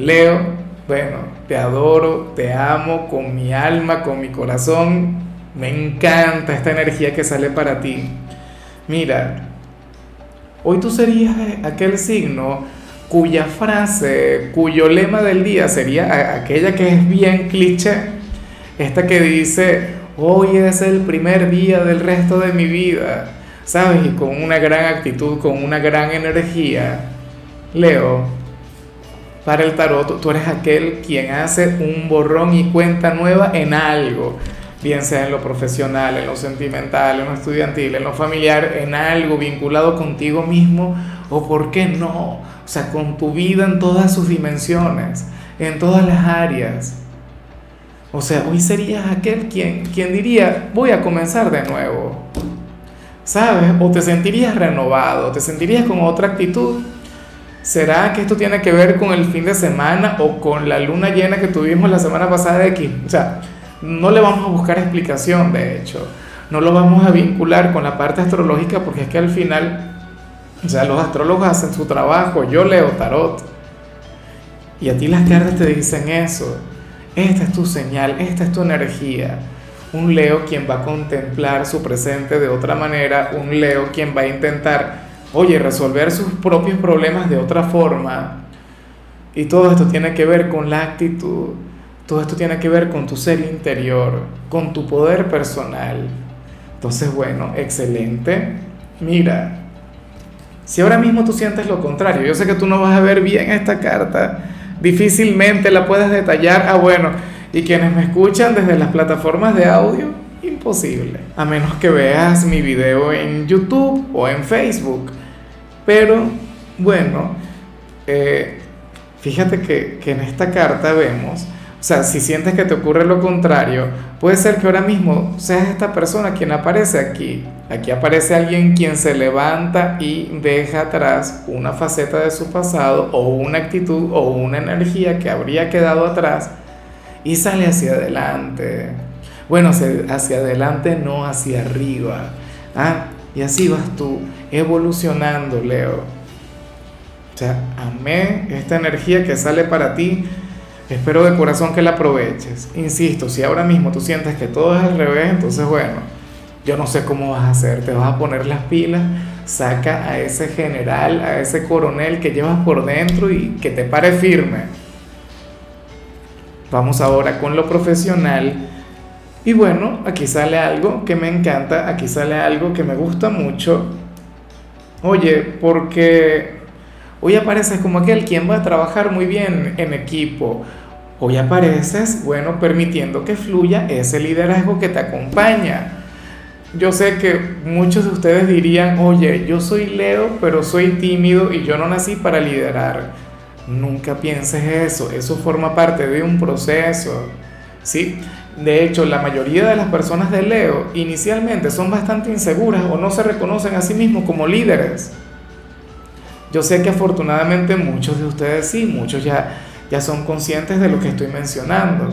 Leo, bueno, te adoro, te amo con mi alma, con mi corazón. Me encanta esta energía que sale para ti. Mira, hoy tú serías aquel signo cuya frase, cuyo lema del día sería aquella que es bien cliché, esta que dice, hoy es el primer día del resto de mi vida, ¿sabes? Y con una gran actitud, con una gran energía. Leo, para el tarot, tú eres aquel quien hace un borrón y cuenta nueva en algo, bien sea en lo profesional, en lo sentimental, en lo estudiantil, en lo familiar, en algo vinculado contigo mismo o, ¿por qué no? O sea, con tu vida en todas sus dimensiones, en todas las áreas. O sea, hoy serías aquel quien, quien diría, voy a comenzar de nuevo. ¿Sabes? O te sentirías renovado, te sentirías con otra actitud ¿Será que esto tiene que ver con el fin de semana o con la luna llena que tuvimos la semana pasada de aquí? O sea, no le vamos a buscar explicación, de hecho. No lo vamos a vincular con la parte astrológica porque es que al final, o sea, los astrólogos hacen su trabajo, yo leo tarot. Y a ti las cartas te dicen eso. Esta es tu señal, esta es tu energía. Un Leo quien va a contemplar su presente de otra manera, un Leo quien va a intentar oye, resolver sus propios problemas de otra forma. Y todo esto tiene que ver con la actitud, todo esto tiene que ver con tu ser interior, con tu poder personal. Entonces, bueno, excelente. Mira, si ahora mismo tú sientes lo contrario, yo sé que tú no vas a ver bien esta carta, difícilmente la puedes detallar. Ah, bueno, y quienes me escuchan desde las plataformas de audio, imposible. A menos que veas mi video en YouTube o en Facebook. Pero bueno, eh, fíjate que, que en esta carta vemos, o sea, si sientes que te ocurre lo contrario, puede ser que ahora mismo seas esta persona quien aparece aquí. Aquí aparece alguien quien se levanta y deja atrás una faceta de su pasado o una actitud o una energía que habría quedado atrás y sale hacia adelante. Bueno, hacia adelante, no hacia arriba. ¿ah? Y así vas tú evolucionando, Leo. O sea, amé esta energía que sale para ti. Espero de corazón que la aproveches. Insisto, si ahora mismo tú sientes que todo es al revés, entonces bueno, yo no sé cómo vas a hacer. Te vas a poner las pilas, saca a ese general, a ese coronel que llevas por dentro y que te pare firme. Vamos ahora con lo profesional y bueno, aquí sale algo que me encanta, aquí sale algo que me gusta mucho. Oye, porque hoy apareces como aquel quien va a trabajar muy bien en equipo. Hoy apareces, bueno, permitiendo que fluya ese liderazgo que te acompaña. Yo sé que muchos de ustedes dirían, oye, yo soy Leo, pero soy tímido y yo no nací para liderar. Nunca pienses eso, eso forma parte de un proceso, ¿sí? De hecho, la mayoría de las personas de Leo inicialmente son bastante inseguras o no se reconocen a sí mismos como líderes. Yo sé que afortunadamente muchos de ustedes sí, muchos ya, ya son conscientes de lo que estoy mencionando.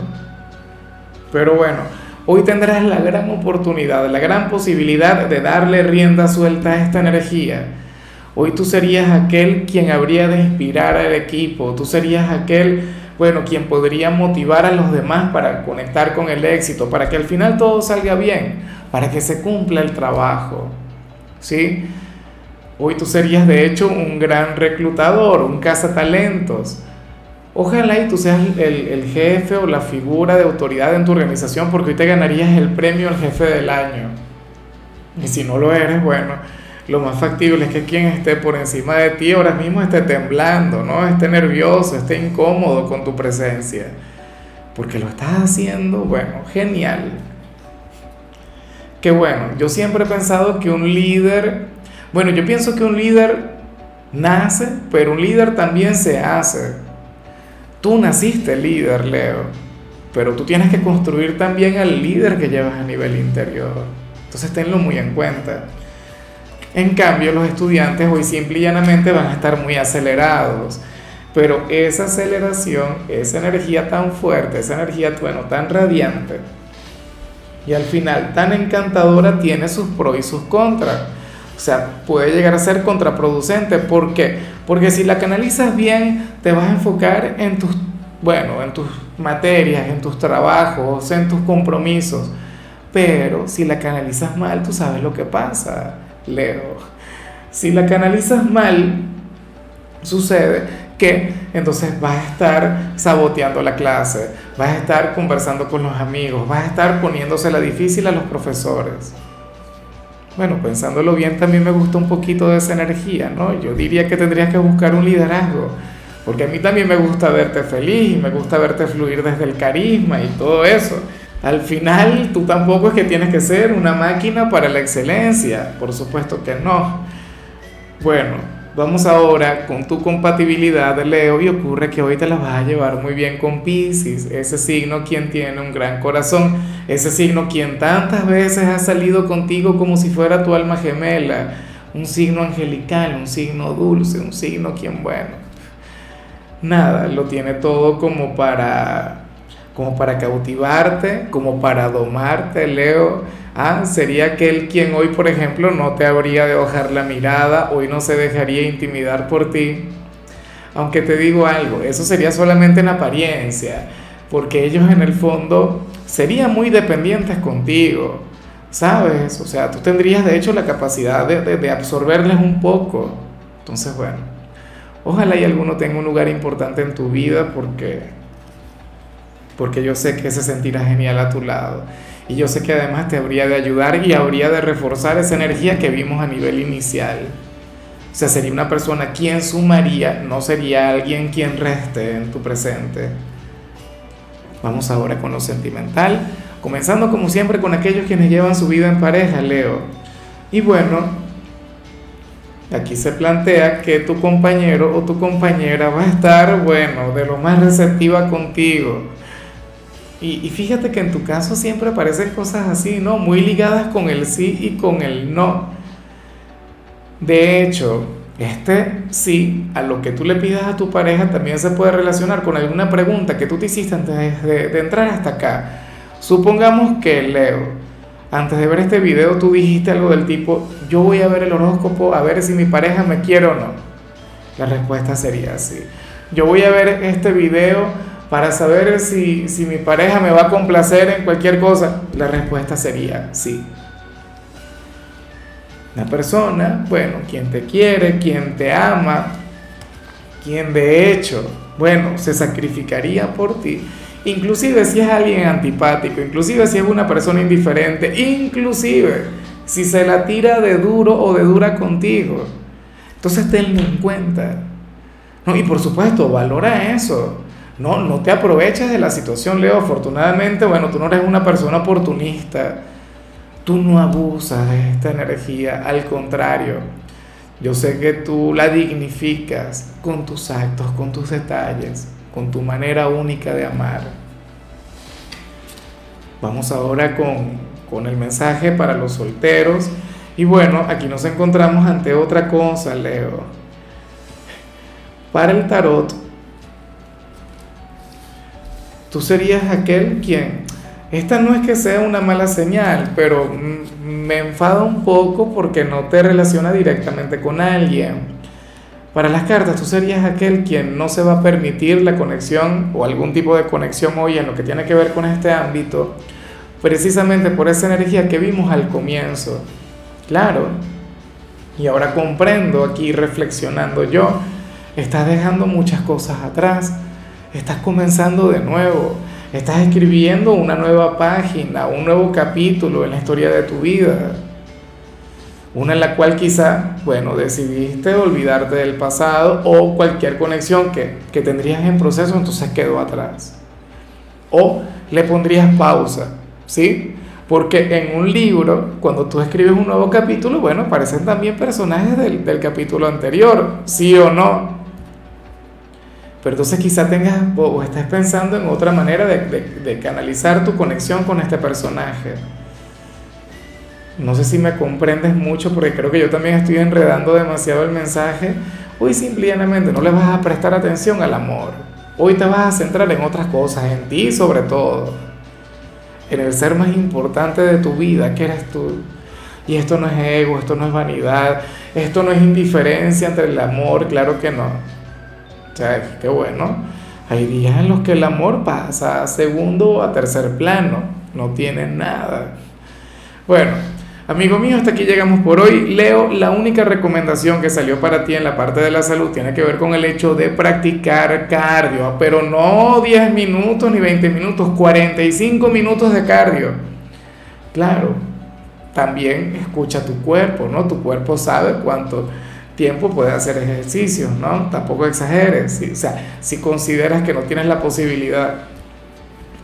Pero bueno, hoy tendrás la gran oportunidad, la gran posibilidad de darle rienda suelta a esta energía. Hoy tú serías aquel quien habría de inspirar al equipo, tú serías aquel bueno, quien podría motivar a los demás para conectar con el éxito, para que al final todo salga bien, para que se cumpla el trabajo. ¿Sí? Hoy tú serías de hecho un gran reclutador, un cazatalentos. Ojalá y tú seas el, el, jefe o la figura de autoridad en tu organización porque hoy te ganarías el premio al jefe del año. Y si no lo eres, bueno, lo más factible es que quien esté por encima de ti ahora mismo esté temblando, ¿no? Esté nervioso, esté incómodo con tu presencia. Porque lo estás haciendo, bueno, genial. Que bueno, yo siempre he pensado que un líder, bueno, yo pienso que un líder nace, pero un líder también se hace. Tú naciste líder, Leo, pero tú tienes que construir también al líder que llevas a nivel interior. Entonces tenlo muy en cuenta. En cambio, los estudiantes hoy simple y llanamente van a estar muy acelerados. Pero esa aceleración, esa energía tan fuerte, esa energía, bueno, tan radiante, y al final tan encantadora, tiene sus pros y sus contras. O sea, puede llegar a ser contraproducente. ¿Por qué? Porque si la canalizas bien, te vas a enfocar en tus, bueno, en tus materias, en tus trabajos, en tus compromisos. Pero si la canalizas mal, tú sabes lo que pasa, Leo. Si la canalizas mal, sucede que entonces vas a estar saboteando la clase, vas a estar conversando con los amigos, vas a estar poniéndosela difícil a los profesores. Bueno, pensándolo bien, también me gusta un poquito de esa energía, ¿no? Yo diría que tendrías que buscar un liderazgo, porque a mí también me gusta verte feliz me gusta verte fluir desde el carisma y todo eso. Al final, tú tampoco es que tienes que ser una máquina para la excelencia, por supuesto que no. Bueno, vamos ahora con tu compatibilidad, Leo, y ocurre que hoy te la vas a llevar muy bien con Pisces, ese signo quien tiene un gran corazón, ese signo quien tantas veces ha salido contigo como si fuera tu alma gemela, un signo angelical, un signo dulce, un signo quien, bueno, nada, lo tiene todo como para como para cautivarte, como para domarte, Leo Ah, sería aquel quien hoy, por ejemplo, no te habría de ojar la mirada, hoy no se dejaría intimidar por ti. Aunque te digo algo, eso sería solamente en apariencia, porque ellos en el fondo serían muy dependientes contigo, ¿sabes? O sea, tú tendrías de hecho la capacidad de, de absorberles un poco. Entonces, bueno, ojalá y alguno tenga un lugar importante en tu vida porque, porque yo sé que se sentirá genial a tu lado. Y yo sé que además te habría de ayudar y habría de reforzar esa energía que vimos a nivel inicial. O sea, sería una persona quien sumaría, no sería alguien quien reste en tu presente. Vamos ahora con lo sentimental, comenzando como siempre con aquellos quienes llevan su vida en pareja, Leo. Y bueno, aquí se plantea que tu compañero o tu compañera va a estar, bueno, de lo más receptiva contigo y, fíjate que en tu caso siempre aparecen cosas así, ¿no? Muy ligadas con el sí y con el no. De hecho, este sí, a lo que tú le pidas a tu pareja también se puede relacionar con alguna pregunta que tú te hiciste antes de, de entrar hasta acá. Supongamos que Leo, antes de ver este video tú dijiste algo del tipo, yo voy a ver el horóscopo a ver si mi pareja me quiere o no. La respuesta sería así. Yo voy a ver este video para saber si, mi pareja me va a complacer en cualquier cosa? La respuesta sería sí. Una persona, bueno, quien te quiere, quien te ama, quien de hecho, bueno, se sacrificaría por ti, inclusive si es alguien antipático, inclusive si es una persona indiferente, inclusive si se la tira de duro o de dura contigo. Entonces tenlo en cuenta. No, y por supuesto, valora eso. No, no te aproveches de la situación, Leo. Afortunadamente, bueno, tú no eres una persona oportunista. Tú no abusas de esta energía. Al contrario, yo sé que tú la dignificas con tus actos, con tus detalles, con tu manera única de amar. Vamos ahora con, con el mensaje para los solteros. Y bueno, aquí nos encontramos ante otra cosa, Leo. Para el tarot, tú serías aquel quien, esta no es que sea una mala señal, pero me enfada un poco porque no te relaciona directamente con alguien. Para las cartas, tú serías aquel quien no se va a permitir la conexión o algún tipo de conexión hoy en lo que tiene que ver con este ámbito, precisamente por esa energía que vimos al comienzo. Claro, y ahora comprendo aquí reflexionando yo, estás dejando muchas cosas atrás Estás comenzando de nuevo, estás escribiendo una nueva página, un nuevo capítulo en la historia de tu vida. Una en la cual quizá, bueno, decidiste olvidarte del pasado o cualquier conexión que, que tendrías en proceso, entonces quedó atrás. O le pondrías pausa, ¿sí? Porque en un libro, cuando tú escribes un nuevo capítulo, bueno, aparecen también personajes del, del capítulo anterior, sí o no. Pero entonces quizá tengas o estés pensando en otra manera de, canalizar tu conexión con este personaje. No sé si me comprendes mucho porque creo que yo también estoy enredando demasiado el mensaje. Hoy simplemente no le vas a prestar atención al amor. Hoy te vas a centrar en otras cosas, en ti sobre todo. En el ser más importante de tu vida, que eres tú. Y esto no es ego, esto no es vanidad, esto no es indiferencia entre el amor, claro que no. Sea, qué bueno. Hay días en los que el amor pasa a segundo o a tercer plano, no tiene nada. Bueno, Amigo mío, hasta aquí llegamos por hoy. Leo, la única recomendación que salió para ti en la parte de la salud tiene que ver con el hecho de practicar cardio, pero no 10 minutos ni 20 minutos, 45 minutos de cardio. Claro, también escucha tu cuerpo, ¿no? Tu cuerpo sabe cuánto tiempo puede hacer ejercicio, ¿no? Tampoco exageres, o sea, si consideras que no tienes la posibilidad,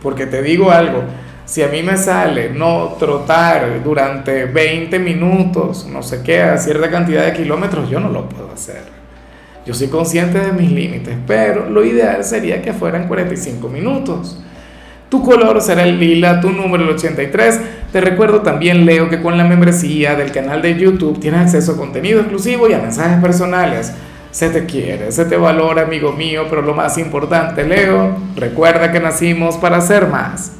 porque te digo algo, si a mí me sale no trotar durante 20 minutos, no sé qué, a cierta cantidad de kilómetros, yo no lo puedo hacer. Yo soy consciente de mis límites, pero lo ideal sería que fueran 45 minutos. Tu color será el lila, tu número el 83. Te recuerdo también, Leo, que con la membresía del canal de YouTube tienes acceso a contenido exclusivo y a mensajes personales. Se te quiere, se te valora, amigo mío, pero lo más importante, Leo, recuerda que nacimos para ser más.